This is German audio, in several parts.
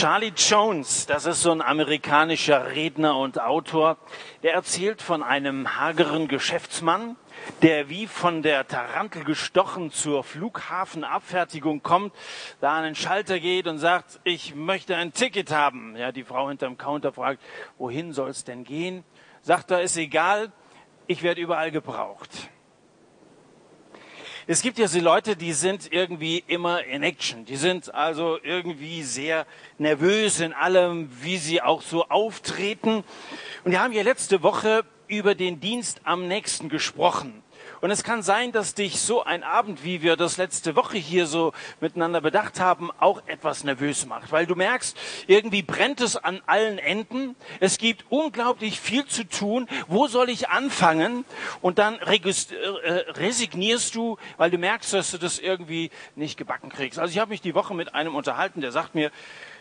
Charlie Jones, das ist so ein amerikanischer Redner und Autor, der erzählt von einem hageren Geschäftsmann, der wie von der Tarantel gestochen zur Flughafenabfertigung kommt, da an den Schalter geht und sagt, ich möchte ein Ticket haben. Ja, die Frau hinterm Counter fragt, wohin soll es denn gehen? Sagt er, ist egal, ich werde überall gebraucht. Es gibt ja so Leute, die sind irgendwie immer in Action. Die sind also irgendwie sehr nervös in allem, wie sie auch so auftreten. Und wir haben ja letzte Woche über den Dienst am nächsten gesprochen. Und es kann sein, dass dich so ein Abend, wie wir das letzte Woche hier so miteinander bedacht haben, auch etwas nervös macht. Weil du merkst, irgendwie brennt es an allen Enden. Es gibt unglaublich viel zu tun. Wo soll ich anfangen? Und dann äh, resignierst du, weil du merkst, dass du das irgendwie nicht gebacken kriegst. Also ich habe mich die Woche mit einem unterhalten, der sagt mir,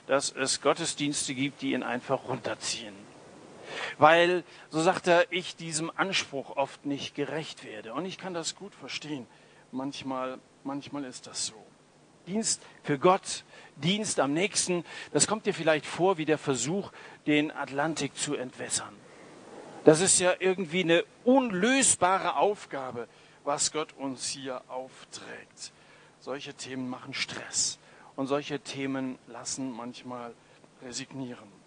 dass es Gottesdienste gibt, die ihn einfach runterziehen weil, so sagt er, ich diesem Anspruch oft nicht gerecht werde. Und ich kann das gut verstehen. Manchmal, manchmal ist das so. Dienst für Gott, Dienst am nächsten, das kommt dir vielleicht vor wie der Versuch, den Atlantik zu entwässern. Das ist ja irgendwie eine unlösbare Aufgabe, was Gott uns hier aufträgt. Solche Themen machen Stress und solche Themen lassen manchmal resignieren.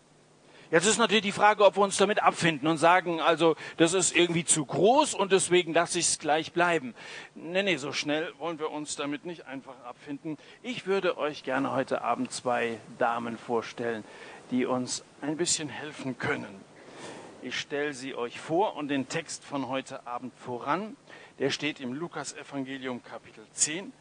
Jetzt ist natürlich die Frage, ob wir uns damit abfinden und sagen, also das ist irgendwie zu groß und deswegen lasse ich es gleich bleiben. Nee, nee, so schnell wollen wir uns damit nicht einfach abfinden. Ich würde euch gerne heute Abend zwei Damen vorstellen, die uns ein bisschen helfen können. Ich stelle sie euch vor und den Text von heute Abend voran. Der steht im Lukas Evangelium Kapitel 10.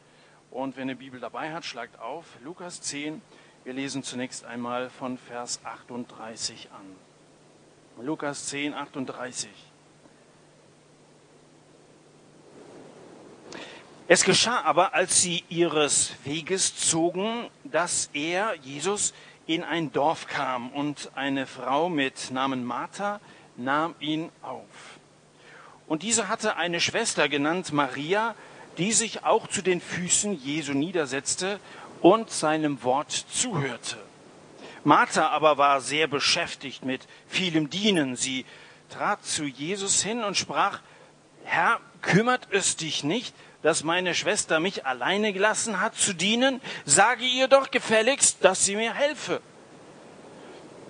Und wenn ihr Bibel dabei hat, schlagt auf Lukas 10, wir lesen zunächst einmal von Vers 38 an. Lukas 10, 38. Es geschah aber, als sie ihres Weges zogen, dass er, Jesus, in ein Dorf kam und eine Frau mit Namen Martha nahm ihn auf. Und diese hatte eine Schwester genannt Maria, die sich auch zu den Füßen Jesu niedersetzte und seinem Wort zuhörte. Martha aber war sehr beschäftigt mit vielem Dienen. Sie trat zu Jesus hin und sprach, Herr, kümmert es dich nicht, dass meine Schwester mich alleine gelassen hat zu dienen? Sage ihr doch gefälligst, dass sie mir helfe.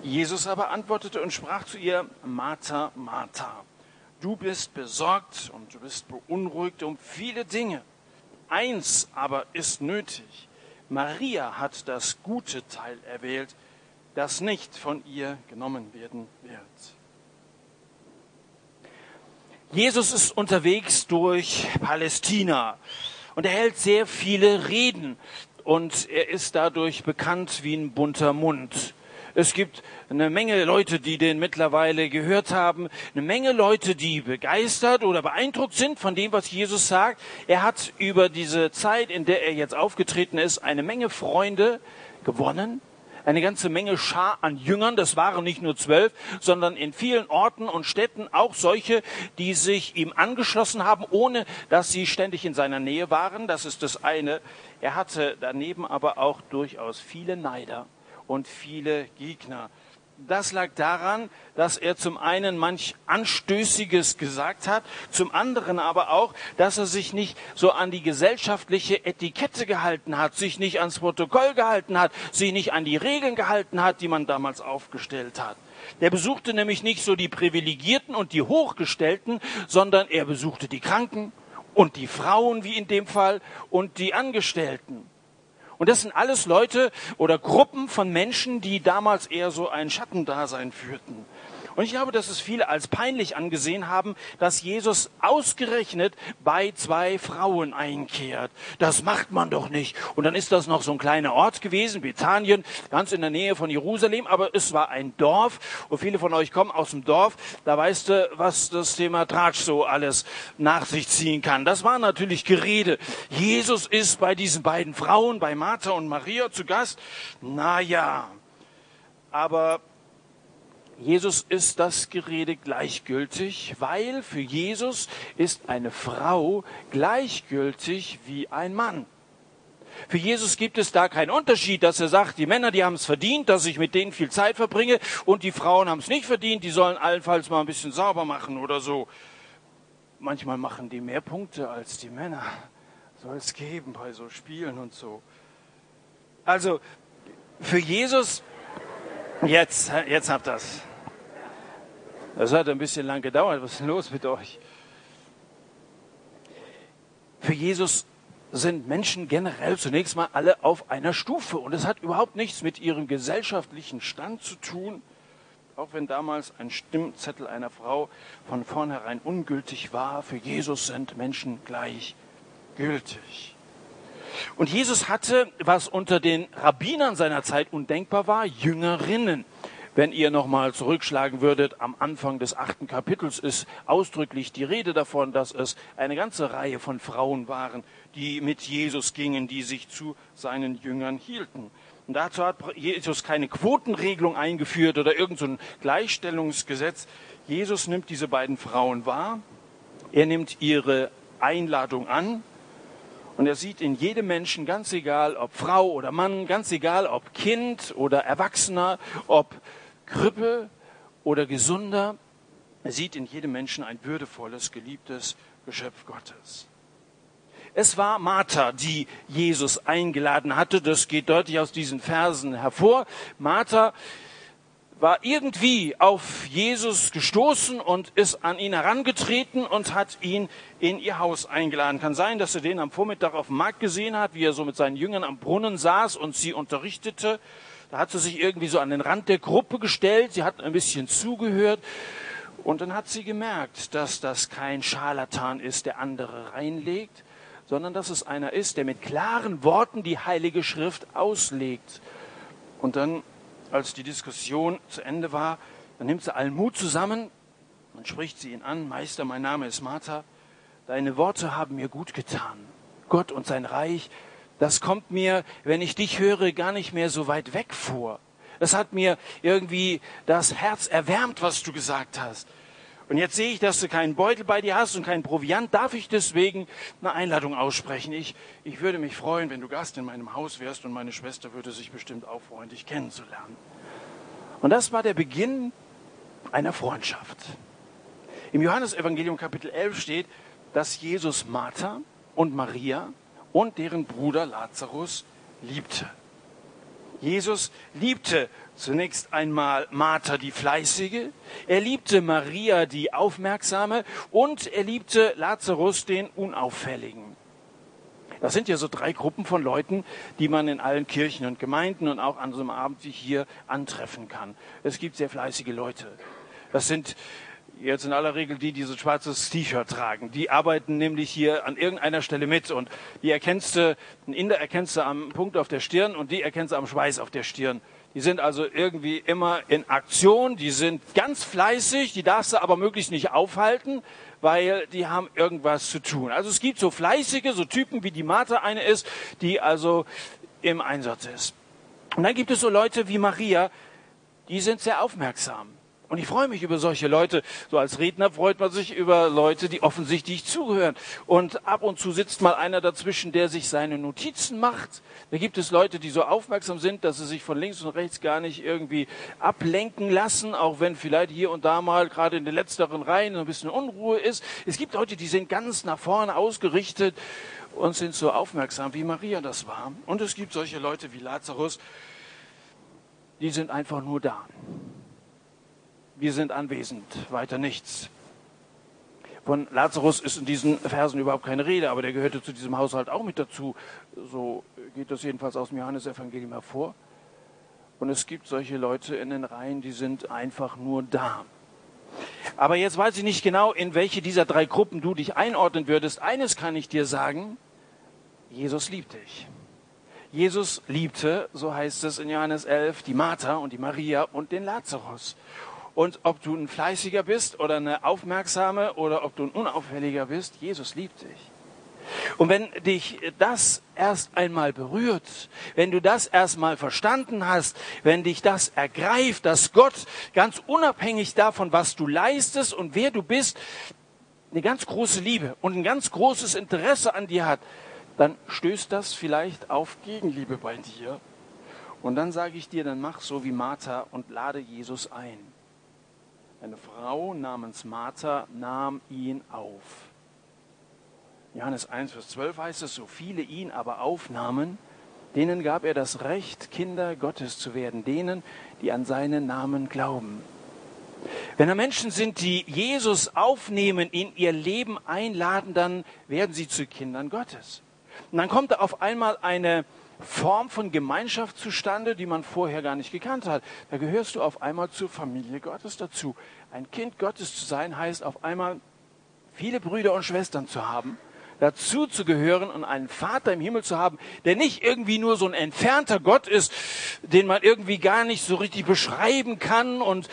Jesus aber antwortete und sprach zu ihr, Martha, Martha, du bist besorgt und du bist beunruhigt um viele Dinge. Eins aber ist nötig. Maria hat das gute Teil erwählt, das nicht von ihr genommen werden wird. Jesus ist unterwegs durch Palästina und er hält sehr viele Reden und er ist dadurch bekannt wie ein bunter Mund. Es gibt eine Menge Leute, die den mittlerweile gehört haben, eine Menge Leute, die begeistert oder beeindruckt sind von dem, was Jesus sagt. Er hat über diese Zeit, in der er jetzt aufgetreten ist, eine Menge Freunde gewonnen, eine ganze Menge Schar an Jüngern. Das waren nicht nur zwölf, sondern in vielen Orten und Städten auch solche, die sich ihm angeschlossen haben, ohne dass sie ständig in seiner Nähe waren. Das ist das eine. Er hatte daneben aber auch durchaus viele Neider und viele Gegner. Das lag daran, dass er zum einen manch Anstößiges gesagt hat, zum anderen aber auch, dass er sich nicht so an die gesellschaftliche Etikette gehalten hat, sich nicht ans Protokoll gehalten hat, sich nicht an die Regeln gehalten hat, die man damals aufgestellt hat. Der besuchte nämlich nicht so die Privilegierten und die Hochgestellten, sondern er besuchte die Kranken und die Frauen, wie in dem Fall, und die Angestellten. Und das sind alles Leute oder Gruppen von Menschen, die damals eher so ein Schattendasein führten. Und ich glaube, dass es viele als peinlich angesehen haben, dass Jesus ausgerechnet bei zwei Frauen einkehrt. Das macht man doch nicht. Und dann ist das noch so ein kleiner Ort gewesen, Bethanien, ganz in der Nähe von Jerusalem, aber es war ein Dorf. Und viele von euch kommen aus dem Dorf. Da weißt du, was das Thema Tratsch so alles nach sich ziehen kann. Das war natürlich Gerede. Jesus ist bei diesen beiden Frauen, bei Martha und Maria zu Gast. Na ja. Aber Jesus ist das Gerede gleichgültig, weil für Jesus ist eine Frau gleichgültig wie ein Mann. Für Jesus gibt es da keinen Unterschied, dass er sagt, die Männer, die haben es verdient, dass ich mit denen viel Zeit verbringe und die Frauen haben es nicht verdient, die sollen allenfalls mal ein bisschen sauber machen oder so. Manchmal machen die mehr Punkte als die Männer. Soll es geben bei so Spielen und so. Also für Jesus, jetzt, jetzt habt das. Das hat ein bisschen lang gedauert. Was ist denn los mit euch? Für Jesus sind Menschen generell zunächst mal alle auf einer Stufe. Und es hat überhaupt nichts mit ihrem gesellschaftlichen Stand zu tun. Auch wenn damals ein Stimmzettel einer Frau von vornherein ungültig war, für Jesus sind Menschen gleichgültig. Und Jesus hatte, was unter den Rabbinern seiner Zeit undenkbar war, Jüngerinnen. Wenn ihr nochmal zurückschlagen würdet, am Anfang des achten Kapitels ist ausdrücklich die Rede davon, dass es eine ganze Reihe von Frauen waren, die mit Jesus gingen, die sich zu seinen Jüngern hielten. Und dazu hat Jesus keine Quotenregelung eingeführt oder irgendein so Gleichstellungsgesetz. Jesus nimmt diese beiden Frauen wahr. Er nimmt ihre Einladung an. Und er sieht in jedem Menschen, ganz egal ob Frau oder Mann, ganz egal ob Kind oder Erwachsener, ob Krüppel oder Gesunder. Er sieht in jedem Menschen ein würdevolles, geliebtes Geschöpf Gottes. Es war Martha, die Jesus eingeladen hatte. Das geht deutlich aus diesen Versen hervor. Martha war irgendwie auf Jesus gestoßen und ist an ihn herangetreten und hat ihn in ihr Haus eingeladen. Kann sein, dass er den am Vormittag auf dem Markt gesehen hat, wie er so mit seinen Jüngern am Brunnen saß und sie unterrichtete. Da hat sie sich irgendwie so an den Rand der Gruppe gestellt, sie hat ein bisschen zugehört und dann hat sie gemerkt, dass das kein Scharlatan ist, der andere reinlegt, sondern dass es einer ist, der mit klaren Worten die Heilige Schrift auslegt. Und dann, als die Diskussion zu Ende war, dann nimmt sie allen Mut zusammen und spricht sie ihn an, Meister, mein Name ist Martha, deine Worte haben mir gut getan. Gott und sein Reich das kommt mir, wenn ich dich höre, gar nicht mehr so weit weg vor. Das hat mir irgendwie das Herz erwärmt, was du gesagt hast. Und jetzt sehe ich, dass du keinen Beutel bei dir hast und keinen Proviant. Darf ich deswegen eine Einladung aussprechen? Ich, ich würde mich freuen, wenn du Gast in meinem Haus wärst und meine Schwester würde sich bestimmt auch freuen, dich kennenzulernen. Und das war der Beginn einer Freundschaft. Im Johannesevangelium Kapitel 11 steht, dass Jesus Martha und Maria und deren Bruder Lazarus liebte. Jesus liebte zunächst einmal Martha die Fleißige, er liebte Maria die Aufmerksame und er liebte Lazarus den Unauffälligen. Das sind ja so drei Gruppen von Leuten, die man in allen Kirchen und Gemeinden und auch an so einem Abend wie hier antreffen kann. Es gibt sehr fleißige Leute. Das sind jetzt in aller Regel die, die so ein schwarzes T-Shirt tragen. Die arbeiten nämlich hier an irgendeiner Stelle mit und die erkennst du, ein Inder erkennst du am Punkt auf der Stirn und die erkennst du am Schweiß auf der Stirn. Die sind also irgendwie immer in Aktion, die sind ganz fleißig, die darfst du aber möglichst nicht aufhalten, weil die haben irgendwas zu tun. Also es gibt so fleißige, so Typen wie die Martha eine ist, die also im Einsatz ist. Und dann gibt es so Leute wie Maria, die sind sehr aufmerksam. Und ich freue mich über solche Leute. So als Redner freut man sich über Leute, die offensichtlich zuhören. Und ab und zu sitzt mal einer dazwischen, der sich seine Notizen macht. Da gibt es Leute, die so aufmerksam sind, dass sie sich von links und rechts gar nicht irgendwie ablenken lassen, auch wenn vielleicht hier und da mal gerade in den letzteren Reihen ein bisschen Unruhe ist. Es gibt Leute, die sind ganz nach vorne ausgerichtet und sind so aufmerksam, wie Maria das war. Und es gibt solche Leute wie Lazarus, die sind einfach nur da wir sind anwesend, weiter nichts. Von Lazarus ist in diesen Versen überhaupt keine Rede, aber der gehörte zu diesem Haushalt auch mit dazu. So geht das jedenfalls aus dem Johannesevangelium hervor. Und es gibt solche Leute in den Reihen, die sind einfach nur da. Aber jetzt weiß ich nicht genau, in welche dieser drei Gruppen du dich einordnen würdest. Eines kann ich dir sagen, Jesus liebt dich. Jesus liebte, so heißt es in Johannes 11, die Martha und die Maria und den Lazarus. Und ob du ein Fleißiger bist oder eine Aufmerksame oder ob du ein Unauffälliger bist, Jesus liebt dich. Und wenn dich das erst einmal berührt, wenn du das erstmal verstanden hast, wenn dich das ergreift, dass Gott ganz unabhängig davon, was du leistest und wer du bist, eine ganz große Liebe und ein ganz großes Interesse an dir hat, dann stößt das vielleicht auf Gegenliebe bei dir. Und dann sage ich dir, dann mach so wie Martha und lade Jesus ein. Eine Frau namens Martha nahm ihn auf. Johannes 1, Vers 12 heißt es, so viele ihn aber aufnahmen, denen gab er das Recht, Kinder Gottes zu werden, denen, die an seinen Namen glauben. Wenn da Menschen sind, die Jesus aufnehmen, in ihr Leben einladen, dann werden sie zu Kindern Gottes. Und dann kommt da auf einmal eine Form von Gemeinschaft zustande, die man vorher gar nicht gekannt hat. Da gehörst du auf einmal zur Familie Gottes dazu. Ein Kind Gottes zu sein heißt auf einmal viele Brüder und Schwestern zu haben, dazu zu gehören und einen Vater im Himmel zu haben, der nicht irgendwie nur so ein entfernter Gott ist, den man irgendwie gar nicht so richtig beschreiben kann und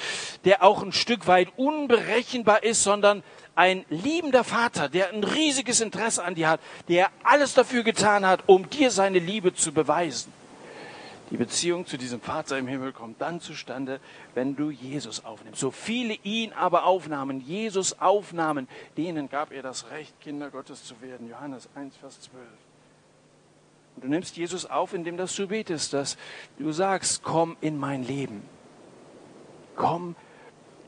der auch ein Stück weit unberechenbar ist, sondern ein liebender Vater, der ein riesiges Interesse an dir hat, der alles dafür getan hat, um dir seine Liebe zu beweisen. Die Beziehung zu diesem Vater im Himmel kommt dann zustande, wenn du Jesus aufnimmst. So viele ihn aber aufnahmen, Jesus aufnahmen, denen gab er das Recht, Kinder Gottes zu werden. Johannes 1, Vers 12. Und du nimmst Jesus auf, indem dass du betest, dass du sagst, komm in mein Leben. Komm in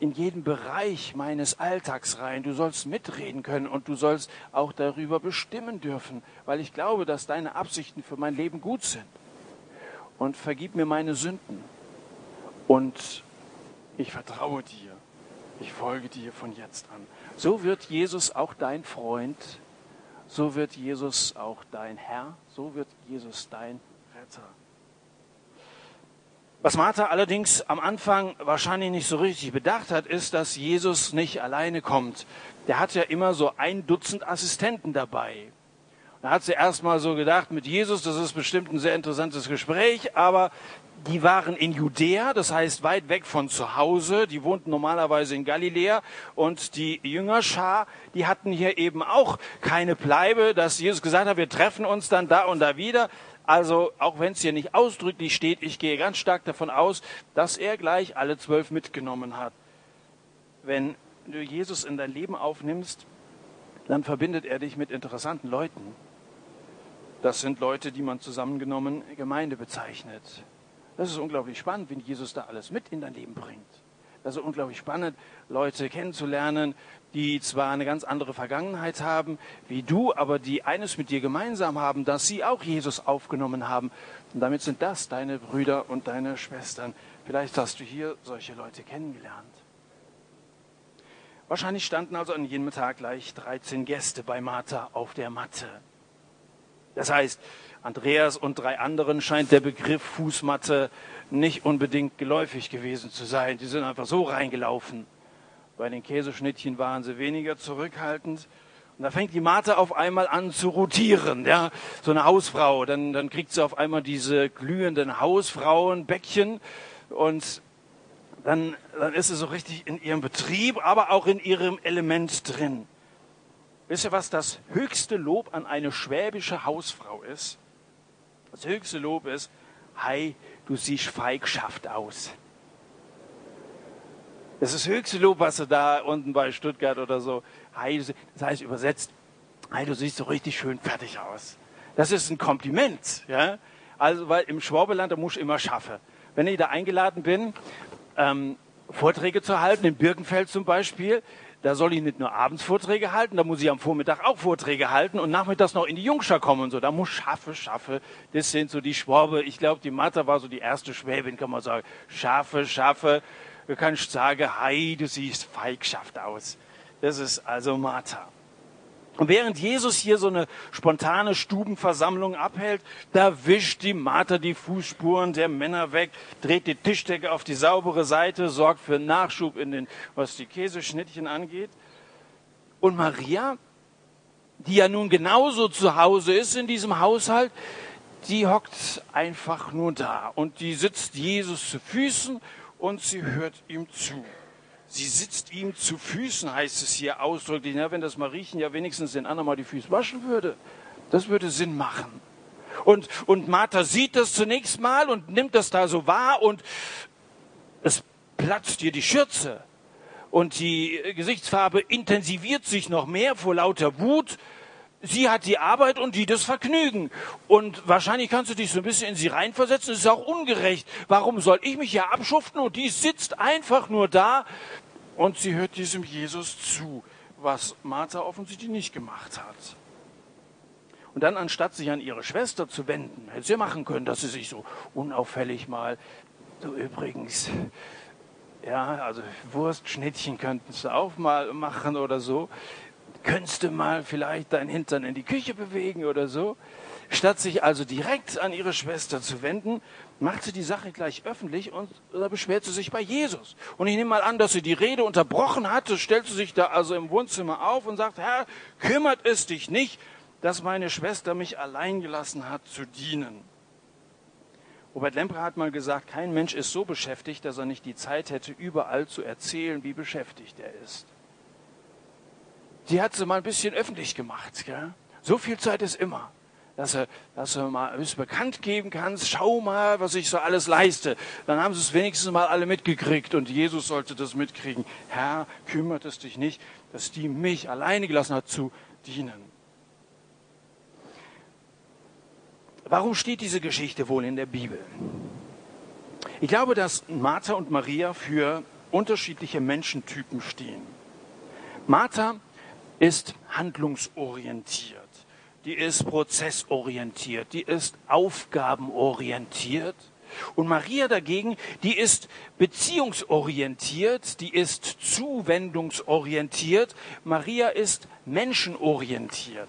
jeden Bereich meines Alltags rein. Du sollst mitreden können und du sollst auch darüber bestimmen dürfen, weil ich glaube, dass deine Absichten für mein Leben gut sind und vergib mir meine Sünden. Und ich vertraue dir. Ich folge dir von jetzt an. So wird Jesus auch dein Freund. So wird Jesus auch dein Herr. So wird Jesus dein Retter. Was Martha allerdings am Anfang wahrscheinlich nicht so richtig bedacht hat, ist, dass Jesus nicht alleine kommt. Der hat ja immer so ein Dutzend Assistenten dabei. Da hat sie erst mal so gedacht, mit Jesus, das ist bestimmt ein sehr interessantes Gespräch, aber die waren in Judäa, das heißt weit weg von zu Hause. Die wohnten normalerweise in Galiläa und die Jüngerschar, die hatten hier eben auch keine Bleibe, dass Jesus gesagt hat, wir treffen uns dann da und da wieder. Also auch wenn es hier nicht ausdrücklich steht, ich gehe ganz stark davon aus, dass er gleich alle zwölf mitgenommen hat. Wenn du Jesus in dein Leben aufnimmst, dann verbindet er dich mit interessanten Leuten. Das sind Leute, die man zusammengenommen Gemeinde bezeichnet. Das ist unglaublich spannend, wenn Jesus da alles mit in dein Leben bringt. Das ist unglaublich spannend, Leute kennenzulernen, die zwar eine ganz andere Vergangenheit haben wie du, aber die eines mit dir gemeinsam haben, dass sie auch Jesus aufgenommen haben. Und damit sind das deine Brüder und deine Schwestern. Vielleicht hast du hier solche Leute kennengelernt. Wahrscheinlich standen also an jenem Tag gleich 13 Gäste bei Martha auf der Matte. Das heißt, Andreas und drei anderen scheint der Begriff Fußmatte nicht unbedingt geläufig gewesen zu sein. Die sind einfach so reingelaufen. Bei den Käseschnittchen waren sie weniger zurückhaltend. Und da fängt die Martha auf einmal an zu rotieren, ja, so eine Hausfrau. Dann, dann kriegt sie auf einmal diese glühenden Hausfrauenbäckchen und dann, dann ist sie so richtig in ihrem Betrieb, aber auch in ihrem Element drin. Wisst ihr, was das höchste Lob an eine schwäbische Hausfrau ist? Das höchste Lob ist, hey, du siehst feigschaft aus. Das ist das höchste Lob, was du da unten bei Stuttgart oder so, hey, das heißt übersetzt, hey, du siehst so richtig schön fertig aus. Das ist ein Kompliment, ja. Also, weil im Schwabeland, da muss ich immer schaffen. Wenn ich da eingeladen bin, ähm, Vorträge zu halten, in Birkenfeld zum Beispiel, da soll ich nicht nur abends Vorträge halten, da muss ich am Vormittag auch Vorträge halten und nachmittags noch in die Jungschar kommen und so. Da muss schaffe, schaffe. Das sind so die Schwabe. Ich glaube, die Martha war so die erste Schwäbin, kann man sagen. Schaffe, schaffe. Du kannst sagen, hey, du siehst feigschaft aus. Das ist also Martha. Und während Jesus hier so eine spontane Stubenversammlung abhält, da wischt die Martha die Fußspuren der Männer weg, dreht die Tischdecke auf die saubere Seite, sorgt für Nachschub in den, was die Käseschnittchen angeht. Und Maria, die ja nun genauso zu Hause ist in diesem Haushalt, die hockt einfach nur da und die sitzt Jesus zu Füßen und sie hört ihm zu. Sie sitzt ihm zu Füßen, heißt es hier ausdrücklich. Ja, wenn das Mariechen ja wenigstens den anderen mal die Füße waschen würde, das würde Sinn machen. Und, und Martha sieht das zunächst mal und nimmt das da so wahr und es platzt ihr die Schürze. Und die Gesichtsfarbe intensiviert sich noch mehr vor lauter Wut. Sie hat die Arbeit und die das Vergnügen. Und wahrscheinlich kannst du dich so ein bisschen in sie reinversetzen. Es ist auch ungerecht. Warum soll ich mich ja abschuften und die sitzt einfach nur da und sie hört diesem Jesus zu, was Martha offensichtlich nicht gemacht hat. Und dann, anstatt sich an ihre Schwester zu wenden, hätte sie machen können, dass sie sich so unauffällig mal, so übrigens, ja, also Wurstschnittchen könnten sie auch mal machen oder so. Könntest du mal vielleicht dein Hintern in die Küche bewegen oder so? Statt sich also direkt an ihre Schwester zu wenden, macht sie die Sache gleich öffentlich und da beschwert sie sich bei Jesus. Und ich nehme mal an, dass sie die Rede unterbrochen hatte, stellt sie sich da also im Wohnzimmer auf und sagt, Herr, kümmert es dich nicht, dass meine Schwester mich allein gelassen hat zu dienen. Robert Lemper hat mal gesagt, kein Mensch ist so beschäftigt, dass er nicht die Zeit hätte, überall zu erzählen, wie beschäftigt er ist. Die hat sie mal ein bisschen öffentlich gemacht. Gell? So viel Zeit ist immer, dass er, dass er mal bisschen bekannt geben kannst. Schau mal, was ich so alles leiste. Dann haben sie es wenigstens mal alle mitgekriegt und Jesus sollte das mitkriegen. Herr, kümmert es dich nicht, dass die mich alleine gelassen hat zu dienen. Warum steht diese Geschichte wohl in der Bibel? Ich glaube, dass Martha und Maria für unterschiedliche Menschentypen stehen. Martha ist handlungsorientiert, die ist prozessorientiert, die ist aufgabenorientiert. Und Maria dagegen, die ist beziehungsorientiert, die ist zuwendungsorientiert. Maria ist menschenorientiert.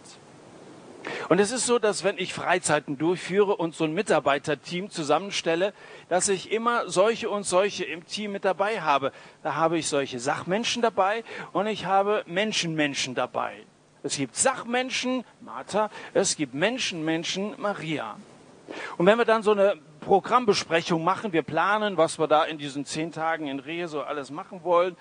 Und es ist so, dass wenn ich Freizeiten durchführe und so ein Mitarbeiterteam zusammenstelle, dass ich immer solche und solche im Team mit dabei habe. Da habe ich solche Sachmenschen dabei und ich habe Menschenmenschen dabei. Es gibt Sachmenschen, Martha, es gibt Menschenmenschen, Maria. Und wenn wir dann so eine Programmbesprechung machen, wir planen, was wir da in diesen zehn Tagen in Rehe so alles machen wollen,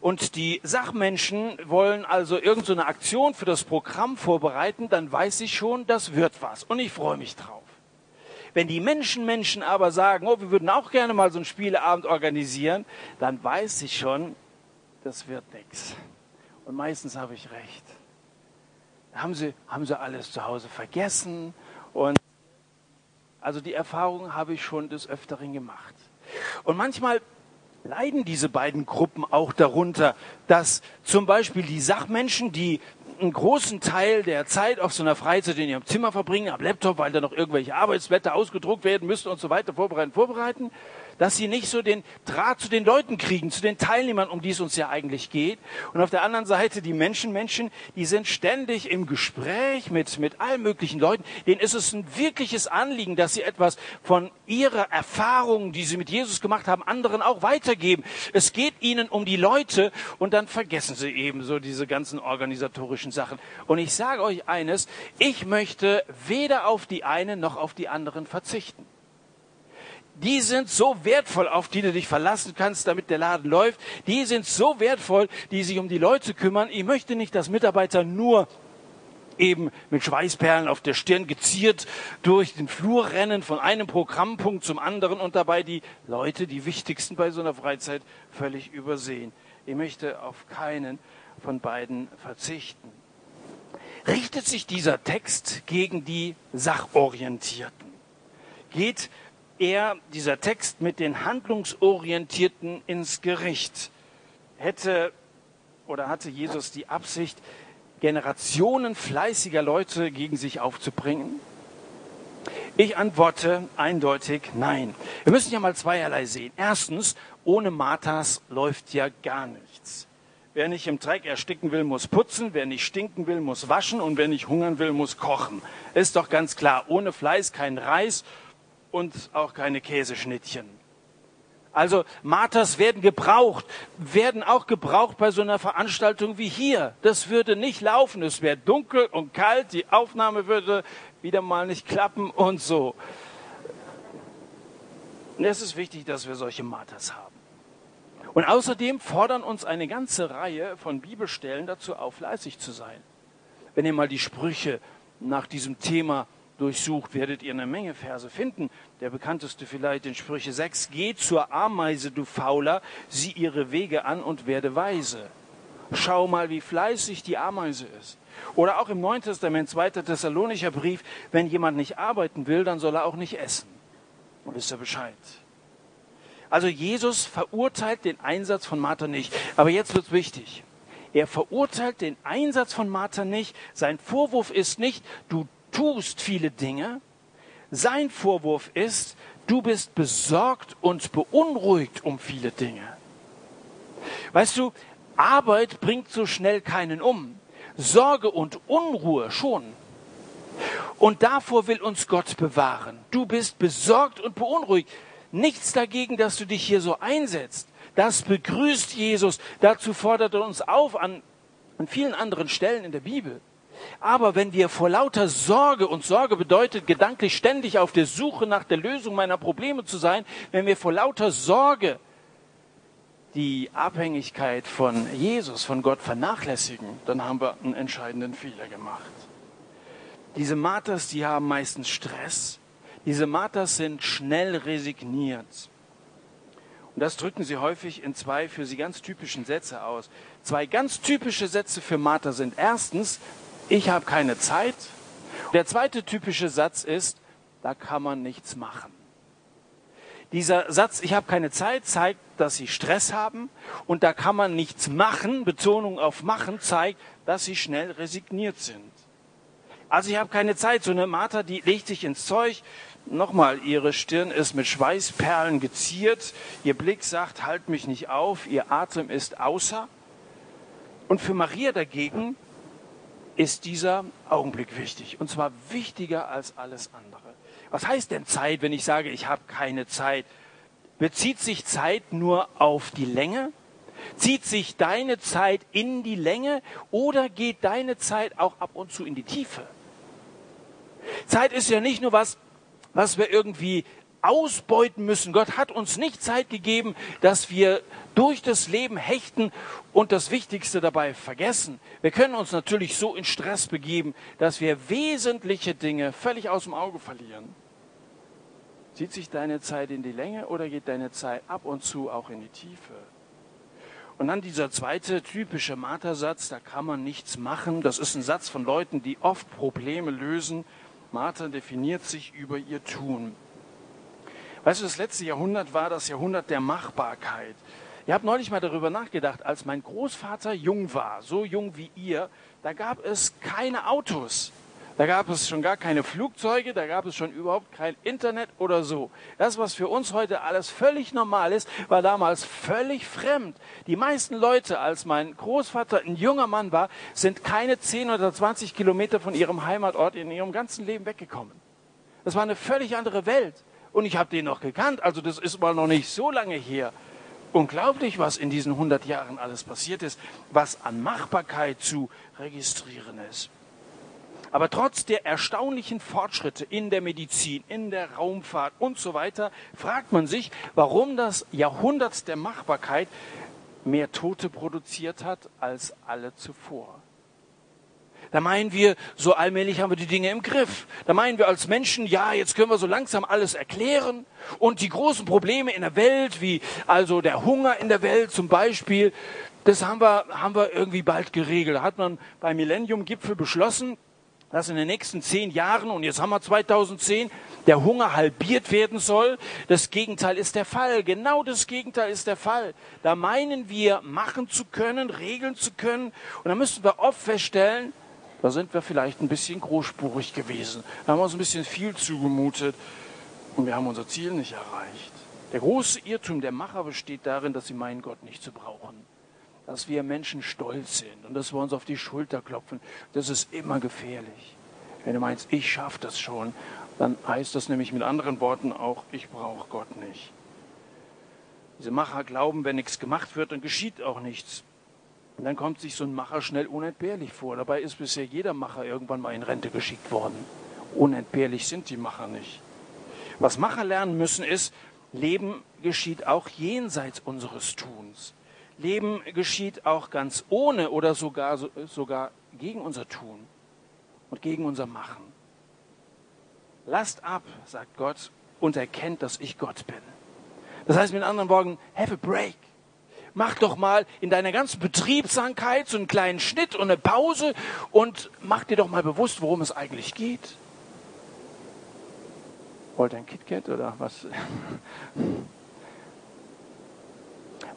und die Sachmenschen wollen also irgendeine so Aktion für das Programm vorbereiten, dann weiß ich schon, das wird was. Und ich freue mich drauf. Wenn die Menschen Menschen aber sagen, oh, wir würden auch gerne mal so einen Spieleabend organisieren, dann weiß ich schon, das wird nichts. Und meistens habe ich recht. Haben sie, haben sie alles zu Hause vergessen und also die Erfahrung habe ich schon des Öfteren gemacht. Und manchmal leiden diese beiden Gruppen auch darunter, dass zum Beispiel die Sachmenschen, die einen großen Teil der Zeit auf so einer Freizeit in ihrem Zimmer verbringen, am Laptop, weil da noch irgendwelche Arbeitsblätter ausgedruckt werden müssen und so weiter, vorbereiten, vorbereiten, dass sie nicht so den Draht zu den Leuten kriegen, zu den Teilnehmern, um die es uns ja eigentlich geht. Und auf der anderen Seite die Menschen, Menschen, die sind ständig im Gespräch mit, mit allen möglichen Leuten. Denen ist es ein wirkliches Anliegen, dass sie etwas von ihrer Erfahrung, die sie mit Jesus gemacht haben, anderen auch weitergeben. Es geht ihnen um die Leute und dann vergessen sie eben so diese ganzen organisatorischen Sachen. Und ich sage euch eines, ich möchte weder auf die einen noch auf die anderen verzichten die sind so wertvoll, auf die du dich verlassen kannst, damit der Laden läuft. Die sind so wertvoll, die sich um die Leute kümmern. Ich möchte nicht, dass Mitarbeiter nur eben mit Schweißperlen auf der Stirn geziert durch den Flur rennen von einem Programmpunkt zum anderen und dabei die Leute, die wichtigsten bei so einer Freizeit, völlig übersehen. Ich möchte auf keinen von beiden verzichten. Richtet sich dieser Text gegen die Sachorientierten? Geht er, dieser Text mit den Handlungsorientierten ins Gericht. Hätte oder hatte Jesus die Absicht, Generationen fleißiger Leute gegen sich aufzubringen? Ich antworte eindeutig nein. Wir müssen ja mal zweierlei sehen. Erstens, ohne Marthas läuft ja gar nichts. Wer nicht im Dreck ersticken will, muss putzen. Wer nicht stinken will, muss waschen. Und wer nicht hungern will, muss kochen. Ist doch ganz klar. Ohne Fleiß kein Reis und auch keine Käseschnittchen. Also Marthas werden gebraucht, werden auch gebraucht bei so einer Veranstaltung wie hier. Das würde nicht laufen, es wäre dunkel und kalt, die Aufnahme würde wieder mal nicht klappen und so. Und es ist wichtig, dass wir solche Marthas haben. Und außerdem fordern uns eine ganze Reihe von Bibelstellen dazu auf, fleißig zu sein. Wenn ihr mal die Sprüche nach diesem Thema durchsucht, werdet ihr eine Menge Verse finden. Der bekannteste vielleicht in Sprüche 6. Geh zur Ameise, du Fauler, sieh ihre Wege an und werde weise. schau mal, wie fleißig die Ameise ist. Oder auch im Neuen Testament, 2. Thessalonicher Brief, wenn jemand nicht arbeiten will, dann soll er auch nicht essen. Und wisst ihr Bescheid. Also Jesus verurteilt den Einsatz von Martha nicht. Aber jetzt wird's wichtig. Er verurteilt den Einsatz von Martha nicht. Sein Vorwurf ist nicht, du tust viele Dinge. Sein Vorwurf ist, du bist besorgt und beunruhigt um viele Dinge. Weißt du, Arbeit bringt so schnell keinen um. Sorge und Unruhe schon. Und davor will uns Gott bewahren. Du bist besorgt und beunruhigt. Nichts dagegen, dass du dich hier so einsetzt. Das begrüßt Jesus. Dazu fordert er uns auf an, an vielen anderen Stellen in der Bibel. Aber wenn wir vor lauter Sorge, und Sorge bedeutet gedanklich ständig auf der Suche nach der Lösung meiner Probleme zu sein, wenn wir vor lauter Sorge die Abhängigkeit von Jesus, von Gott vernachlässigen, dann haben wir einen entscheidenden Fehler gemacht. Diese Marters, die haben meistens Stress. Diese Marters sind schnell resigniert. Und das drücken sie häufig in zwei für sie ganz typischen Sätze aus. Zwei ganz typische Sätze für Martha sind erstens, ich habe keine Zeit. Der zweite typische Satz ist, da kann man nichts machen. Dieser Satz, ich habe keine Zeit, zeigt, dass sie Stress haben und da kann man nichts machen, Betonung auf machen, zeigt, dass sie schnell resigniert sind. Also ich habe keine Zeit. So eine Martha, die legt sich ins Zeug. Nochmal, ihre Stirn ist mit Schweißperlen geziert. Ihr Blick sagt, halt mich nicht auf. Ihr Atem ist außer. Und für Maria dagegen ist dieser Augenblick wichtig. Und zwar wichtiger als alles andere. Was heißt denn Zeit, wenn ich sage, ich habe keine Zeit? Bezieht sich Zeit nur auf die Länge? Zieht sich deine Zeit in die Länge oder geht deine Zeit auch ab und zu in die Tiefe? Zeit ist ja nicht nur was, was wir irgendwie ausbeuten müssen. Gott hat uns nicht Zeit gegeben, dass wir durch das Leben hechten und das Wichtigste dabei vergessen. Wir können uns natürlich so in Stress begeben, dass wir wesentliche Dinge völlig aus dem Auge verlieren. Zieht sich deine Zeit in die Länge oder geht deine Zeit ab und zu auch in die Tiefe? Und dann dieser zweite typische Martha-Satz, da kann man nichts machen. Das ist ein Satz von Leuten, die oft Probleme lösen. Martha definiert sich über ihr Tun. Weißt du, das letzte Jahrhundert war das Jahrhundert der Machbarkeit. Ihr habt neulich mal darüber nachgedacht, als mein Großvater jung war, so jung wie ihr, da gab es keine Autos. Da gab es schon gar keine Flugzeuge, da gab es schon überhaupt kein Internet oder so. Das, was für uns heute alles völlig normal ist, war damals völlig fremd. Die meisten Leute, als mein Großvater ein junger Mann war, sind keine 10 oder 20 Kilometer von ihrem Heimatort in ihrem ganzen Leben weggekommen. Das war eine völlig andere Welt. Und ich habe den noch gekannt, also das ist mal noch nicht so lange her. Unglaublich, was in diesen 100 Jahren alles passiert ist, was an Machbarkeit zu registrieren ist. Aber trotz der erstaunlichen Fortschritte in der Medizin, in der Raumfahrt und so weiter, fragt man sich, warum das Jahrhundert der Machbarkeit mehr Tote produziert hat als alle zuvor. Da meinen wir, so allmählich haben wir die Dinge im Griff. Da meinen wir als Menschen, ja, jetzt können wir so langsam alles erklären. Und die großen Probleme in der Welt, wie also der Hunger in der Welt zum Beispiel, das haben wir, haben wir irgendwie bald geregelt. Da hat man beim Millennium-Gipfel beschlossen, dass in den nächsten zehn Jahren, und jetzt haben wir 2010, der Hunger halbiert werden soll. Das Gegenteil ist der Fall. Genau das Gegenteil ist der Fall. Da meinen wir, machen zu können, regeln zu können. Und da müssen wir oft feststellen, da sind wir vielleicht ein bisschen großspurig gewesen. Da haben wir uns ein bisschen viel zugemutet und wir haben unser Ziel nicht erreicht. Der große Irrtum der Macher besteht darin, dass sie meinen, Gott nicht zu brauchen. Dass wir Menschen stolz sind und dass wir uns auf die Schulter klopfen. Das ist immer gefährlich. Wenn du meinst, ich schaffe das schon, dann heißt das nämlich mit anderen Worten auch, ich brauche Gott nicht. Diese Macher glauben, wenn nichts gemacht wird, dann geschieht auch nichts. Und dann kommt sich so ein Macher schnell unentbehrlich vor. Dabei ist bisher jeder Macher irgendwann mal in Rente geschickt worden. Unentbehrlich sind die Macher nicht. Was Macher lernen müssen ist, Leben geschieht auch jenseits unseres Tuns. Leben geschieht auch ganz ohne oder sogar, sogar gegen unser Tun und gegen unser Machen. Lasst ab, sagt Gott, und erkennt, dass ich Gott bin. Das heißt mit anderen Worten, have a break. Mach doch mal in deiner ganzen Betriebsamkeit so einen kleinen Schnitt und eine Pause und mach dir doch mal bewusst, worum es eigentlich geht. Wollt ihr ein KitKat oder was?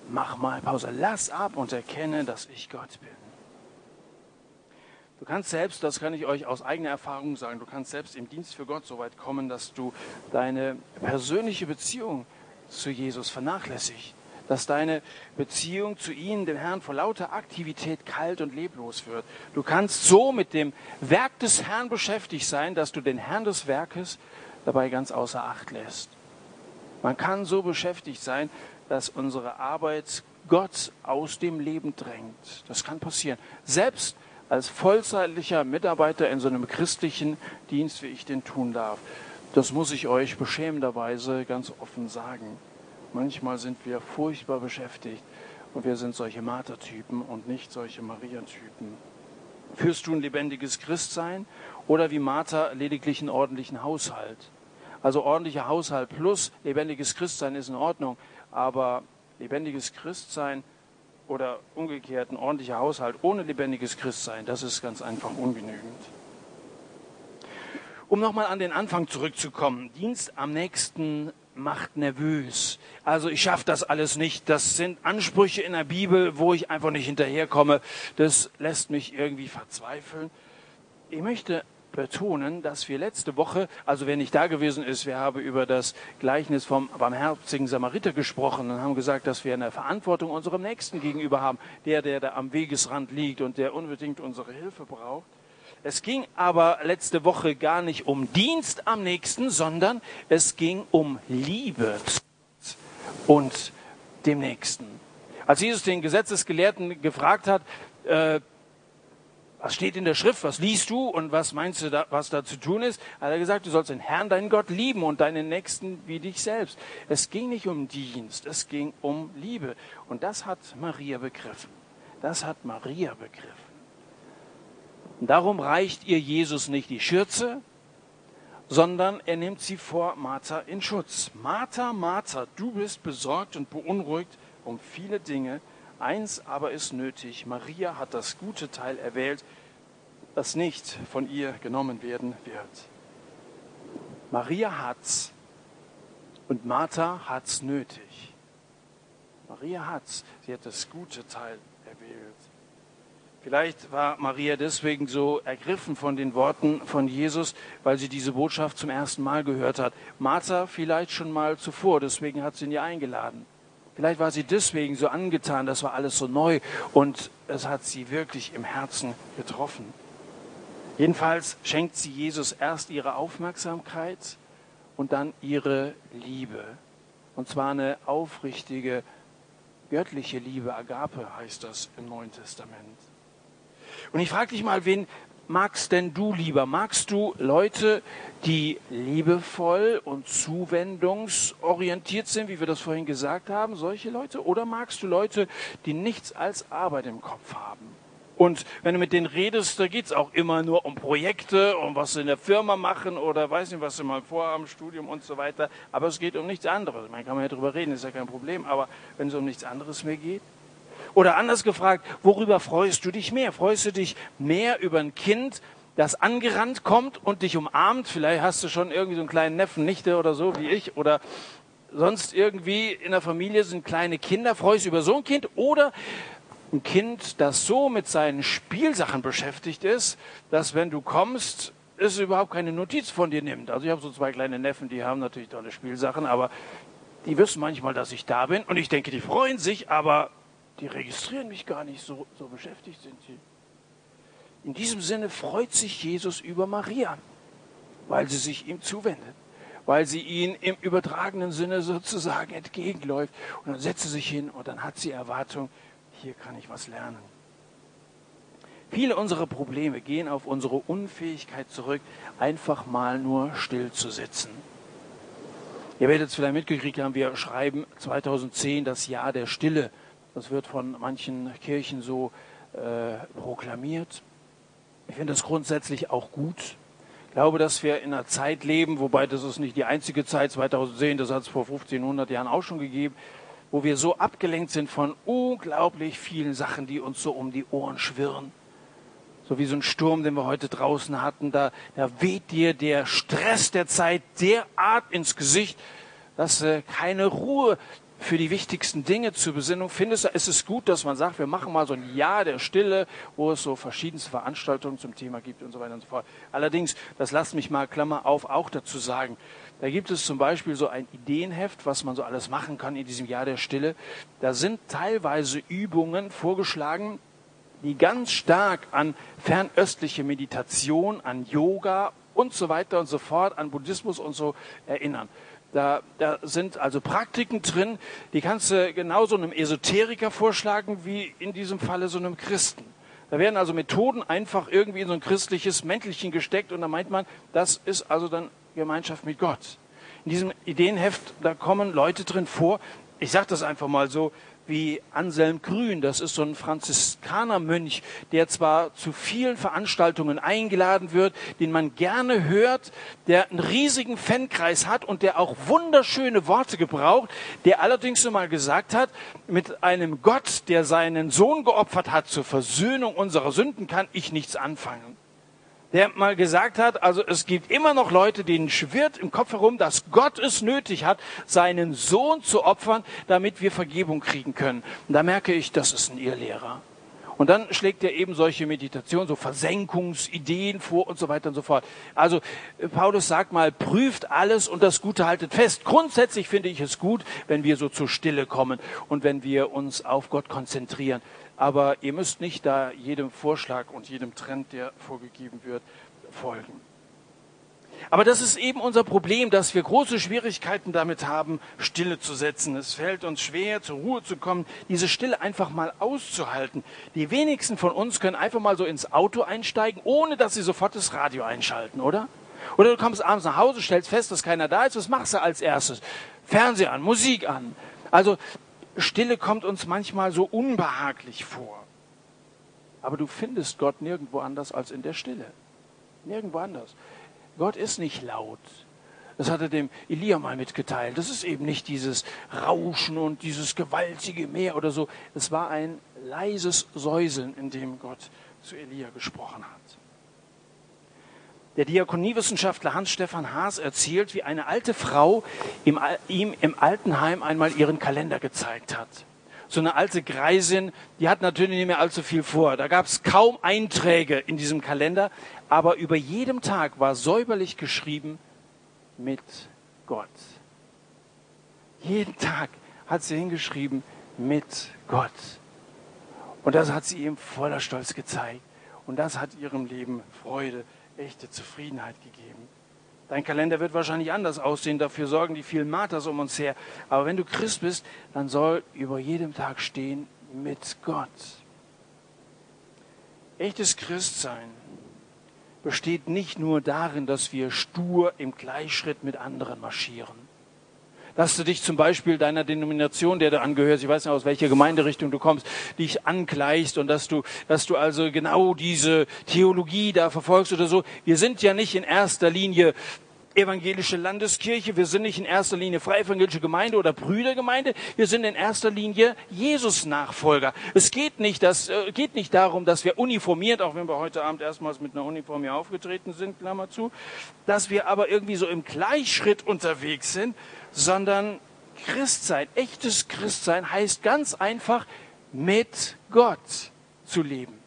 Mach mal Pause, lass ab und erkenne, dass ich Gott bin. Du kannst selbst, das kann ich euch aus eigener Erfahrung sagen, du kannst selbst im Dienst für Gott so weit kommen, dass du deine persönliche Beziehung zu Jesus vernachlässigst. Dass deine Beziehung zu ihm, dem Herrn, vor lauter Aktivität kalt und leblos wird. Du kannst so mit dem Werk des Herrn beschäftigt sein, dass du den Herrn des Werkes dabei ganz außer Acht lässt. Man kann so beschäftigt sein, dass unsere Arbeit Gott aus dem Leben drängt. Das kann passieren. Selbst als vollzeitlicher Mitarbeiter in so einem christlichen Dienst, wie ich den tun darf. Das muss ich euch beschämenderweise ganz offen sagen. Manchmal sind wir furchtbar beschäftigt und wir sind solche Martertypen und nicht solche Maria-Typen. Führst du ein lebendiges Christsein oder wie Martha lediglich einen ordentlichen Haushalt? Also ordentlicher Haushalt plus lebendiges Christsein ist in Ordnung, aber lebendiges Christsein oder umgekehrt ein ordentlicher Haushalt ohne lebendiges Christsein, das ist ganz einfach ungenügend. Um nochmal an den Anfang zurückzukommen, Dienst am nächsten macht nervös. Also ich schaffe das alles nicht. Das sind Ansprüche in der Bibel, wo ich einfach nicht hinterherkomme. Das lässt mich irgendwie verzweifeln. Ich möchte betonen, dass wir letzte Woche, also wer nicht da gewesen ist, wir haben über das Gleichnis vom barmherzigen Samariter gesprochen und haben gesagt, dass wir eine Verantwortung unserem Nächsten gegenüber haben, der, der da am Wegesrand liegt und der unbedingt unsere Hilfe braucht. Es ging aber letzte Woche gar nicht um Dienst am Nächsten, sondern es ging um Liebe und dem Nächsten. Als Jesus den Gesetzesgelehrten gefragt hat, äh, was steht in der Schrift, was liest du und was meinst du, da, was da zu tun ist? Hat er gesagt, du sollst den Herrn, deinen Gott lieben und deinen Nächsten wie dich selbst. Es ging nicht um Dienst, es ging um Liebe. Und das hat Maria begriffen. Das hat Maria begriffen. Darum reicht ihr Jesus nicht die Schürze, sondern er nimmt sie vor Martha in Schutz. Martha, Martha, du bist besorgt und beunruhigt um viele Dinge, Eins aber ist nötig. Maria hat das gute Teil erwählt, das nicht von ihr genommen werden wird. Maria hat's und Martha hat's nötig. Maria hat's. Sie hat das gute Teil. Vielleicht war Maria deswegen so ergriffen von den Worten von Jesus, weil sie diese Botschaft zum ersten Mal gehört hat. Martha vielleicht schon mal zuvor, deswegen hat sie ihn ja eingeladen. Vielleicht war sie deswegen so angetan, das war alles so neu und es hat sie wirklich im Herzen getroffen. Jedenfalls schenkt sie Jesus erst ihre Aufmerksamkeit und dann ihre Liebe. Und zwar eine aufrichtige, göttliche Liebe. Agape heißt das im Neuen Testament. Und ich frage dich mal, wen magst denn du lieber? Magst du Leute, die liebevoll und zuwendungsorientiert sind, wie wir das vorhin gesagt haben, solche Leute? Oder magst du Leute, die nichts als Arbeit im Kopf haben? Und wenn du mit denen redest, da geht es auch immer nur um Projekte, um was sie in der Firma machen oder weiß nicht, was sie mal vorhaben, Studium und so weiter. Aber es geht um nichts anderes. Man kann ja drüber reden, ist ja kein Problem. Aber wenn es um nichts anderes mehr geht, oder anders gefragt, worüber freust du dich mehr? Freust du dich mehr über ein Kind, das angerannt kommt und dich umarmt? Vielleicht hast du schon irgendwie so einen kleinen Neffen, Nichte oder so wie ich oder sonst irgendwie in der Familie sind kleine Kinder. Freust du über so ein Kind oder ein Kind, das so mit seinen Spielsachen beschäftigt ist, dass wenn du kommst, es überhaupt keine Notiz von dir nimmt. Also ich habe so zwei kleine Neffen, die haben natürlich tolle Spielsachen, aber die wissen manchmal, dass ich da bin und ich denke, die freuen sich, aber die registrieren mich gar nicht, so, so beschäftigt sind sie. In diesem Sinne freut sich Jesus über Maria, weil sie sich ihm zuwendet, weil sie ihn im übertragenen Sinne sozusagen entgegenläuft. Und dann setzt sie sich hin und dann hat sie Erwartung, hier kann ich was lernen. Viele unserer Probleme gehen auf unsere Unfähigkeit zurück, einfach mal nur still zu sitzen. Ihr werdet es vielleicht mitgekriegt haben, wir schreiben 2010 das Jahr der Stille. Das wird von manchen Kirchen so äh, proklamiert. Ich finde das grundsätzlich auch gut. Ich glaube, dass wir in einer Zeit leben, wobei das ist nicht die einzige Zeit, 2010, das hat es vor 1500 Jahren auch schon gegeben, wo wir so abgelenkt sind von unglaublich vielen Sachen, die uns so um die Ohren schwirren. So wie so ein Sturm, den wir heute draußen hatten, da, da weht dir der Stress der Zeit derart ins Gesicht, dass du keine Ruhe für die wichtigsten Dinge zur Besinnung findest. Da ist es gut, dass man sagt, wir machen mal so ein Jahr der Stille, wo es so verschiedenste Veranstaltungen zum Thema gibt und so weiter und so fort. Allerdings, das lasst mich mal Klammer auf auch dazu sagen, da gibt es zum Beispiel so ein Ideenheft, was man so alles machen kann in diesem Jahr der Stille. Da sind teilweise Übungen vorgeschlagen, die ganz stark an fernöstliche Meditation, an Yoga und so weiter und so fort, an Buddhismus und so erinnern. Da, da sind also Praktiken drin, die kannst du genauso einem Esoteriker vorschlagen wie in diesem Falle so einem Christen. Da werden also Methoden einfach irgendwie in so ein christliches Mäntelchen gesteckt und da meint man, das ist also dann Gemeinschaft mit Gott. In diesem Ideenheft, da kommen Leute drin vor, ich sage das einfach mal so, wie Anselm Grün, das ist so ein Franziskanermönch, der zwar zu vielen Veranstaltungen eingeladen wird, den man gerne hört, der einen riesigen Fankreis hat und der auch wunderschöne Worte gebraucht, der allerdings so mal gesagt hat, mit einem Gott, der seinen Sohn geopfert hat zur Versöhnung unserer Sünden, kann ich nichts anfangen der mal gesagt hat, also es gibt immer noch Leute, denen schwirrt im Kopf herum, dass Gott es nötig hat, seinen Sohn zu opfern, damit wir Vergebung kriegen können. Und da merke ich, das ist ein Irrlehrer. Und dann schlägt er eben solche Meditationen, so Versenkungsideen vor und so weiter und so fort. Also Paulus sagt mal, prüft alles und das Gute haltet fest. Grundsätzlich finde ich es gut, wenn wir so zur Stille kommen und wenn wir uns auf Gott konzentrieren aber ihr müsst nicht da jedem Vorschlag und jedem Trend, der vorgegeben wird, folgen. Aber das ist eben unser Problem, dass wir große Schwierigkeiten damit haben, Stille zu setzen. Es fällt uns schwer, zur Ruhe zu kommen, diese Stille einfach mal auszuhalten. Die wenigsten von uns können einfach mal so ins Auto einsteigen, ohne dass sie sofort das Radio einschalten, oder? Oder du kommst abends nach Hause, stellst fest, dass keiner da ist. Was machst du als erstes? Fernseher an, Musik an. Also Stille kommt uns manchmal so unbehaglich vor. Aber du findest Gott nirgendwo anders als in der Stille. Nirgendwo anders. Gott ist nicht laut. Das hat er dem Elia mal mitgeteilt. Das ist eben nicht dieses Rauschen und dieses gewaltige Meer oder so. Es war ein leises Säuseln, in dem Gott zu Elia gesprochen hat. Der Diakoniewissenschaftler Hans-Stefan Haas erzählt, wie eine alte Frau ihm, ihm im Altenheim einmal ihren Kalender gezeigt hat. So eine alte Greisin, die hat natürlich nicht mehr allzu viel vor. Da gab es kaum Einträge in diesem Kalender, aber über jedem Tag war säuberlich geschrieben mit Gott. Jeden Tag hat sie hingeschrieben mit Gott. Und das hat sie ihm voller Stolz gezeigt. Und das hat ihrem Leben Freude echte Zufriedenheit gegeben. Dein Kalender wird wahrscheinlich anders aussehen, dafür sorgen die vielen Marters um uns her. Aber wenn du Christ bist, dann soll über jedem Tag stehen mit Gott. Echtes Christsein besteht nicht nur darin, dass wir stur im Gleichschritt mit anderen marschieren dass du dich zum Beispiel deiner Denomination, der du angehörst, ich weiß nicht aus welcher Gemeinderichtung du kommst, dich angleichst und dass du, dass du also genau diese Theologie da verfolgst oder so. Wir sind ja nicht in erster Linie evangelische Landeskirche, wir sind nicht in erster Linie freievangelische Gemeinde oder Brüdergemeinde, wir sind in erster Linie Jesus-Nachfolger. Es geht nicht, das, äh, geht nicht darum, dass wir uniformiert, auch wenn wir heute Abend erstmals mit einer Uniform hier aufgetreten sind, Klammer zu, dass wir aber irgendwie so im Gleichschritt unterwegs sind sondern Christsein, echtes Christsein heißt ganz einfach, mit Gott zu leben.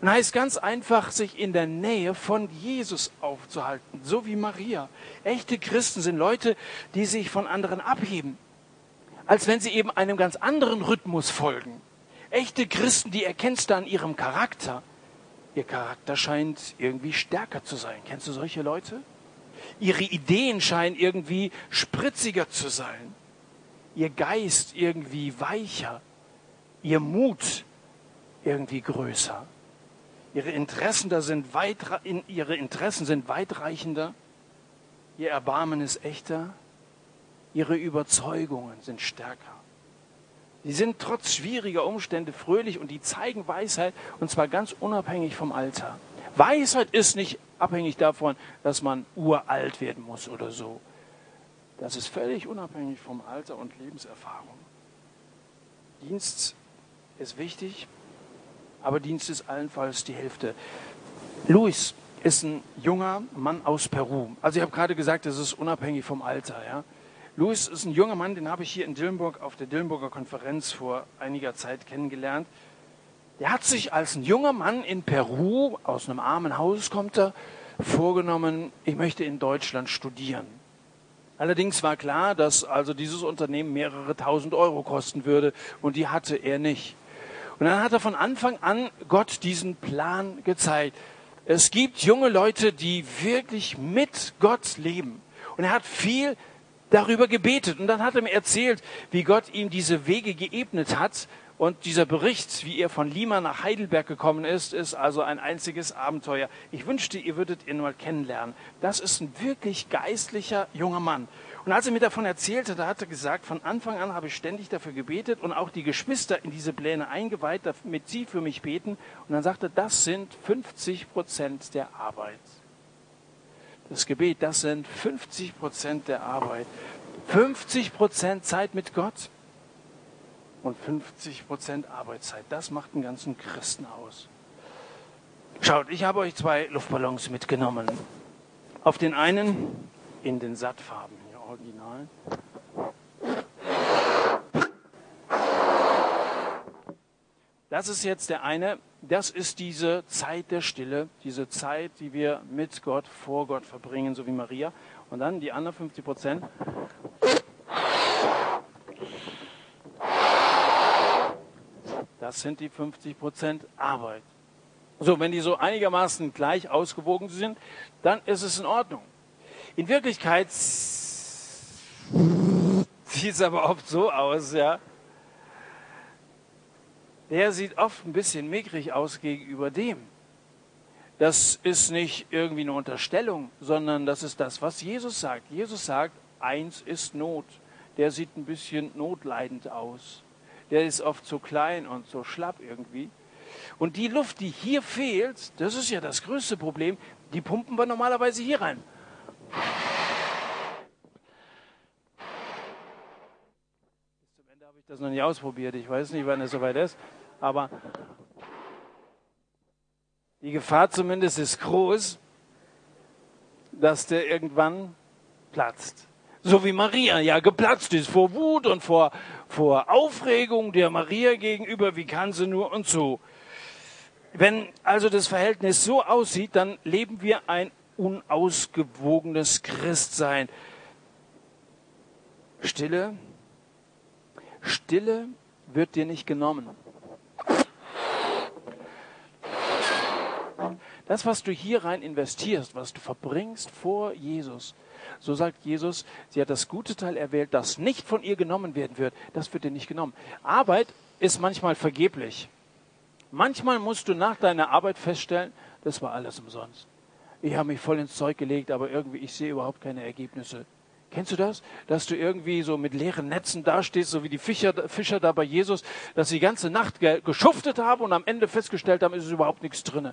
Und heißt ganz einfach, sich in der Nähe von Jesus aufzuhalten, so wie Maria. Echte Christen sind Leute, die sich von anderen abheben, als wenn sie eben einem ganz anderen Rhythmus folgen. Echte Christen, die erkennst du an ihrem Charakter. Ihr Charakter scheint irgendwie stärker zu sein. Kennst du solche Leute? Ihre Ideen scheinen irgendwie spritziger zu sein. Ihr Geist irgendwie weicher. Ihr Mut irgendwie größer. Ihre Interessen, da sind weit, ihre Interessen sind weitreichender. Ihr Erbarmen ist echter. Ihre Überzeugungen sind stärker. Sie sind trotz schwieriger Umstände fröhlich und die zeigen Weisheit und zwar ganz unabhängig vom Alter. Weisheit ist nicht abhängig davon, dass man uralt werden muss oder so. Das ist völlig unabhängig vom Alter und Lebenserfahrung. Dienst ist wichtig, aber Dienst ist allenfalls die Hälfte. Luis ist ein junger Mann aus Peru. Also ich habe gerade gesagt, das ist unabhängig vom Alter. Ja? Luis ist ein junger Mann, den habe ich hier in Dillenburg auf der Dillenburger Konferenz vor einiger Zeit kennengelernt. Der hat sich als ein junger Mann in Peru, aus einem armen Haus kommt er, vorgenommen, ich möchte in Deutschland studieren. Allerdings war klar, dass also dieses Unternehmen mehrere tausend Euro kosten würde und die hatte er nicht. Und dann hat er von Anfang an Gott diesen Plan gezeigt. Es gibt junge Leute, die wirklich mit Gott leben. Und er hat viel darüber gebetet. Und dann hat er mir erzählt, wie Gott ihm diese Wege geebnet hat. Und dieser Bericht, wie er von Lima nach Heidelberg gekommen ist, ist also ein einziges Abenteuer. Ich wünschte, ihr würdet ihn mal kennenlernen. Das ist ein wirklich geistlicher junger Mann. Und als er mir davon erzählte, da hat er gesagt, von Anfang an habe ich ständig dafür gebetet und auch die Geschwister in diese Pläne eingeweiht, damit sie für mich beten. Und dann sagte er, das sind 50 Prozent der Arbeit. Das Gebet, das sind 50 Prozent der Arbeit. 50 Prozent Zeit mit Gott und 50 Prozent Arbeitszeit. Das macht einen ganzen Christen aus. Schaut, ich habe euch zwei Luftballons mitgenommen. Auf den einen in den Sattfarben. Original. Das ist jetzt der eine, das ist diese Zeit der Stille, diese Zeit, die wir mit Gott, vor Gott verbringen, so wie Maria. Und dann die anderen 50 Prozent. Das sind die 50 Prozent Arbeit. So, wenn die so einigermaßen gleich ausgewogen sind, dann ist es in Ordnung. In Wirklichkeit sieht es aber oft so aus, ja. Der sieht oft ein bisschen mickrig aus gegenüber dem. Das ist nicht irgendwie eine Unterstellung, sondern das ist das, was Jesus sagt. Jesus sagt, eins ist Not. Der sieht ein bisschen notleidend aus. Der ist oft so klein und so schlapp irgendwie. Und die Luft, die hier fehlt, das ist ja das größte Problem, die pumpen wir normalerweise hier rein. das noch nicht ausprobiert. Ich weiß nicht, wann es soweit ist. Aber die Gefahr zumindest ist groß, dass der irgendwann platzt. So wie Maria ja geplatzt ist vor Wut und vor, vor Aufregung der Maria gegenüber. Wie kann sie nur und so? Wenn also das Verhältnis so aussieht, dann leben wir ein unausgewogenes Christsein. Stille, Stille wird dir nicht genommen. Das, was du hier rein investierst, was du verbringst vor Jesus, so sagt Jesus, sie hat das gute Teil erwählt, das nicht von ihr genommen werden wird. Das wird dir nicht genommen. Arbeit ist manchmal vergeblich. Manchmal musst du nach deiner Arbeit feststellen, das war alles umsonst. Ich habe mich voll ins Zeug gelegt, aber irgendwie, ich sehe überhaupt keine Ergebnisse. Kennst du das? Dass du irgendwie so mit leeren Netzen dastehst, so wie die Fischer, Fischer da bei Jesus, dass sie die ganze Nacht geschuftet haben und am Ende festgestellt haben, ist überhaupt nichts drin.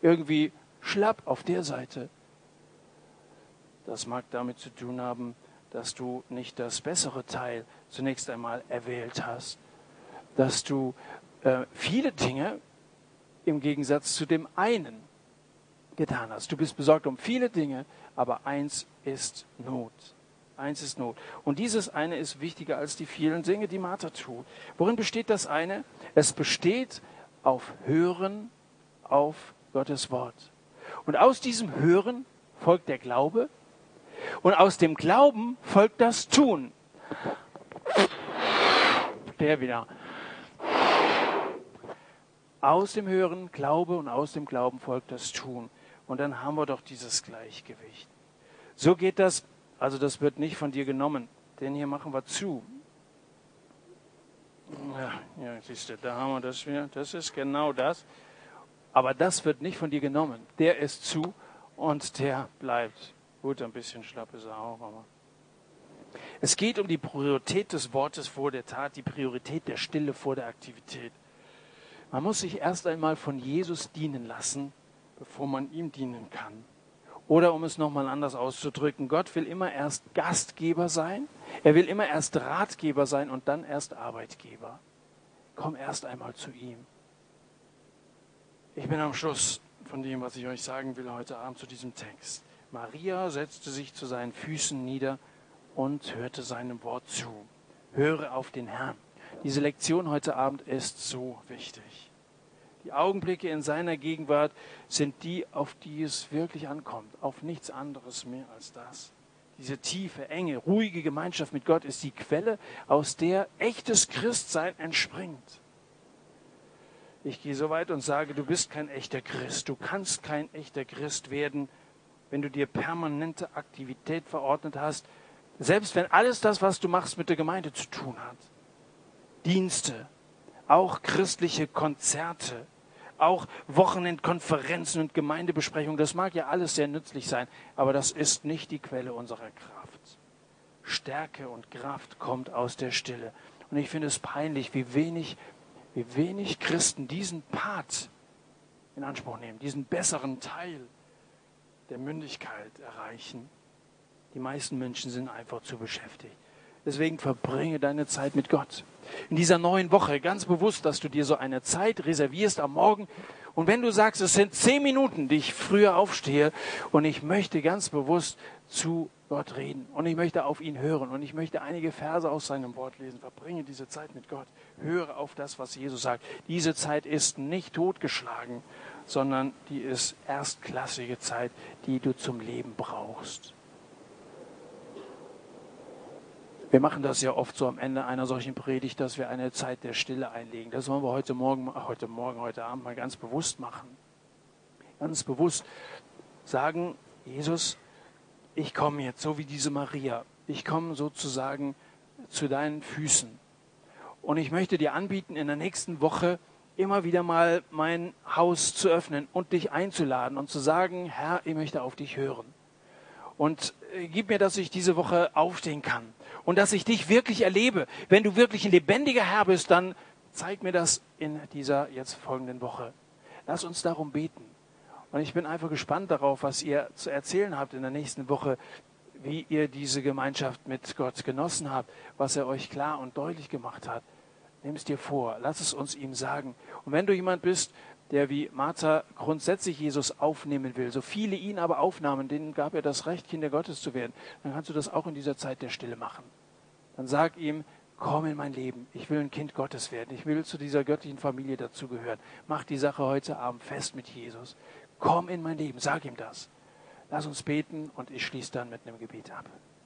Irgendwie schlapp auf der Seite. Das mag damit zu tun haben, dass du nicht das bessere Teil zunächst einmal erwählt hast. Dass du äh, viele Dinge im Gegensatz zu dem einen getan hast. Du bist besorgt um viele Dinge, aber eins ist Not. Eins ist Not. Und dieses eine ist wichtiger als die vielen Dinge, die Martha tut. Worin besteht das eine? Es besteht auf Hören auf Gottes Wort. Und aus diesem Hören folgt der Glaube. Und aus dem Glauben folgt das Tun. Der wieder. Aus dem Hören Glaube und aus dem Glauben folgt das Tun. Und dann haben wir doch dieses Gleichgewicht. So geht das also das wird nicht von dir genommen. Den hier machen wir zu. Ja, ja siehst du, da haben wir das wieder. Das ist genau das. Aber das wird nicht von dir genommen. Der ist zu und der bleibt. Gut, ein bisschen schlapp ist er auch, aber. Es geht um die Priorität des Wortes vor der Tat, die Priorität der Stille vor der Aktivität. Man muss sich erst einmal von Jesus dienen lassen, bevor man ihm dienen kann. Oder um es nochmal anders auszudrücken, Gott will immer erst Gastgeber sein, er will immer erst Ratgeber sein und dann erst Arbeitgeber. Komm erst einmal zu ihm. Ich bin am Schluss von dem, was ich euch sagen will heute Abend zu diesem Text. Maria setzte sich zu seinen Füßen nieder und hörte seinem Wort zu. Höre auf den Herrn. Diese Lektion heute Abend ist so wichtig. Die Augenblicke in seiner Gegenwart sind die, auf die es wirklich ankommt, auf nichts anderes mehr als das. Diese tiefe, enge, ruhige Gemeinschaft mit Gott ist die Quelle, aus der echtes Christsein entspringt. Ich gehe so weit und sage, du bist kein echter Christ. Du kannst kein echter Christ werden, wenn du dir permanente Aktivität verordnet hast, selbst wenn alles das, was du machst, mit der Gemeinde zu tun hat. Dienste, auch christliche Konzerte, auch Wochenendkonferenzen und Gemeindebesprechungen, das mag ja alles sehr nützlich sein, aber das ist nicht die Quelle unserer Kraft. Stärke und Kraft kommt aus der Stille. Und ich finde es peinlich, wie wenig wie wenig Christen diesen Part in Anspruch nehmen, diesen besseren Teil der Mündigkeit erreichen. Die meisten Menschen sind einfach zu beschäftigt. Deswegen verbringe deine Zeit mit Gott. In dieser neuen Woche ganz bewusst, dass du dir so eine Zeit reservierst am Morgen. Und wenn du sagst, es sind zehn Minuten, die ich früher aufstehe und ich möchte ganz bewusst zu Gott reden und ich möchte auf ihn hören und ich möchte einige Verse aus seinem Wort lesen. Verbringe diese Zeit mit Gott. Höre auf das, was Jesus sagt. Diese Zeit ist nicht totgeschlagen, sondern die ist erstklassige Zeit, die du zum Leben brauchst. Wir machen das ja oft so am Ende einer solchen Predigt, dass wir eine Zeit der Stille einlegen. Das wollen wir heute Morgen, heute Morgen, heute Abend mal ganz bewusst machen. Ganz bewusst sagen, Jesus, ich komme jetzt, so wie diese Maria. Ich komme sozusagen zu deinen Füßen. Und ich möchte dir anbieten, in der nächsten Woche immer wieder mal mein Haus zu öffnen und dich einzuladen und zu sagen, Herr, ich möchte auf dich hören. Und äh, gib mir, dass ich diese Woche aufstehen kann und dass ich dich wirklich erlebe. Wenn du wirklich ein lebendiger Herr bist, dann zeig mir das in dieser jetzt folgenden Woche. Lass uns darum beten. Und ich bin einfach gespannt darauf, was ihr zu erzählen habt in der nächsten Woche, wie ihr diese Gemeinschaft mit Gott genossen habt, was er euch klar und deutlich gemacht hat. Nimm es dir vor, lass es uns ihm sagen. Und wenn du jemand bist, der wie Martha grundsätzlich Jesus aufnehmen will, so viele ihn aber aufnahmen, denen gab er das Recht, Kinder Gottes zu werden, dann kannst du das auch in dieser Zeit der Stille machen. Dann sag ihm, komm in mein Leben. Ich will ein Kind Gottes werden. Ich will zu dieser göttlichen Familie dazugehören. Mach die Sache heute Abend fest mit Jesus. Komm in mein Leben, sag ihm das. Lass uns beten und ich schließe dann mit einem Gebet ab.